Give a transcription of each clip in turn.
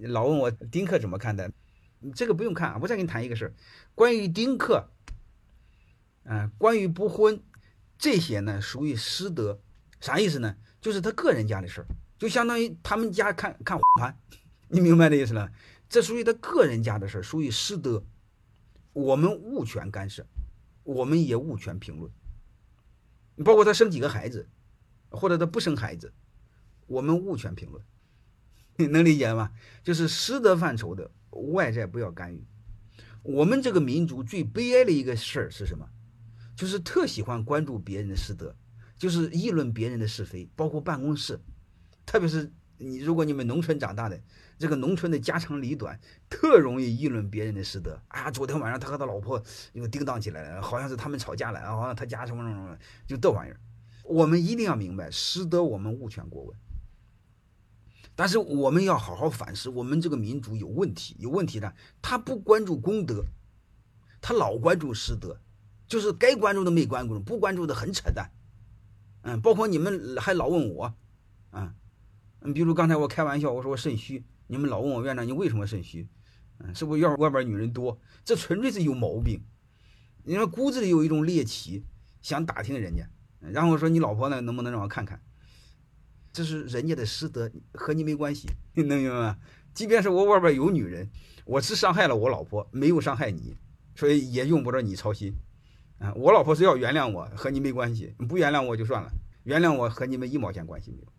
老问我丁克怎么看的，这个不用看啊，我再给你谈一个事儿，关于丁克，啊，关于不婚，这些呢属于师德，啥意思呢？就是他个人家的事儿，就相当于他们家看看盘，你明白这意思了？这属于他个人家的事儿，属于师德，我们无权干涉，我们也无权评论。包括他生几个孩子，或者他不生孩子，我们无权评论。能理解吗？就是师德范畴的外在不要干预。我们这个民族最悲哀的一个事儿是什么？就是特喜欢关注别人的师德，就是议论别人的是非，包括办公室，特别是你如果你们农村长大的，这个农村的家长里短，特容易议论别人的师德。啊，昨天晚上他和他老婆又叮当起来了，好像是他们吵架了，好像他家什么什么什么，就这玩意儿。我们一定要明白，师德我们无权过问。但是我们要好好反思，我们这个民族有问题，有问题的，他不关注功德，他老关注师德，就是该关注的没关注，不关注的很扯淡。嗯，包括你们还老问我，啊，嗯，比如刚才我开玩笑，我说我肾虚，你们老问我院长你为什么肾虚？嗯，是不是院外边女人多？这纯粹是有毛病。你说骨子里有一种猎奇，想打听人家，然后说你老婆呢，能不能让我看看？这是人家的师德，和你没关系，你 能明白吗？即便是我外边有女人，我是伤害了我老婆，没有伤害你，所以也用不着你操心。啊，我老婆是要原谅我，和你没关系，你不原谅我就算了，原谅我和你们一毛钱关系没有。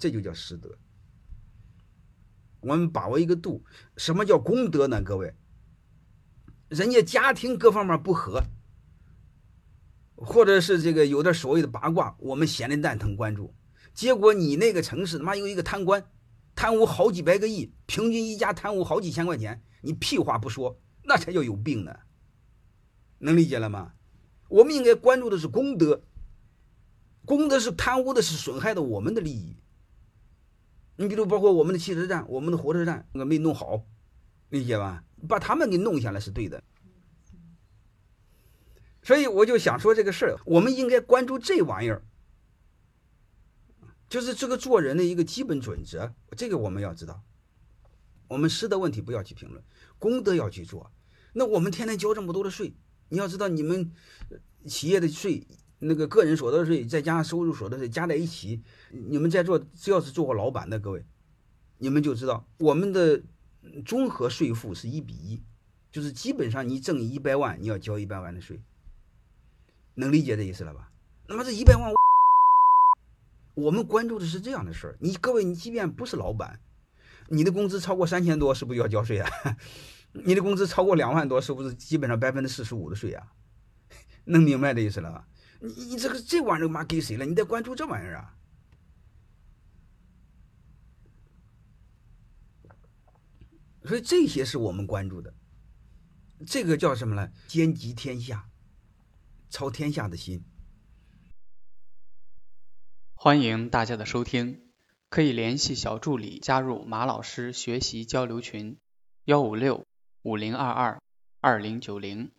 这就叫师德。我们把握一个度，什么叫功德呢？各位，人家家庭各方面不和，或者是这个有点所谓的八卦，我们闲的蛋疼关注。结果你那个城市他妈有一个贪官，贪污好几百个亿，平均一家贪污好几千块钱，你屁话不说，那才叫有病呢。能理解了吗？我们应该关注的是功德，功德是贪污的，是损害的我们的利益。你比如包括我们的汽车站、我们的火车站那个没弄好，理解吧？把他们给弄下来是对的。所以我就想说这个事儿，我们应该关注这玩意儿。就是这个做人的一个基本准则，这个我们要知道。我们师德问题不要去评论，功德要去做。那我们天天交这么多的税，你要知道，你们企业的税、那个个人所得税，再加上收入所得税加在一起，你们在座只要是做过老板的各位，你们就知道，我们的综合税负是一比一，就是基本上你挣一百万，你要交一百万的税。能理解这意思了吧？那么这一百万。我们关注的是这样的事儿。你各位，你即便不是老板，你的工资超过三千多，是不是要交税啊？你的工资超过两万多，是不是基本上百分之四十五的税啊？能明白这意思了吧？你你这个这玩意儿妈给谁了？你得关注这玩意儿啊！所以这些是我们关注的，这个叫什么呢？兼及天下，操天下的心。欢迎大家的收听，可以联系小助理加入马老师学习交流群：幺五六五零二二二零九零。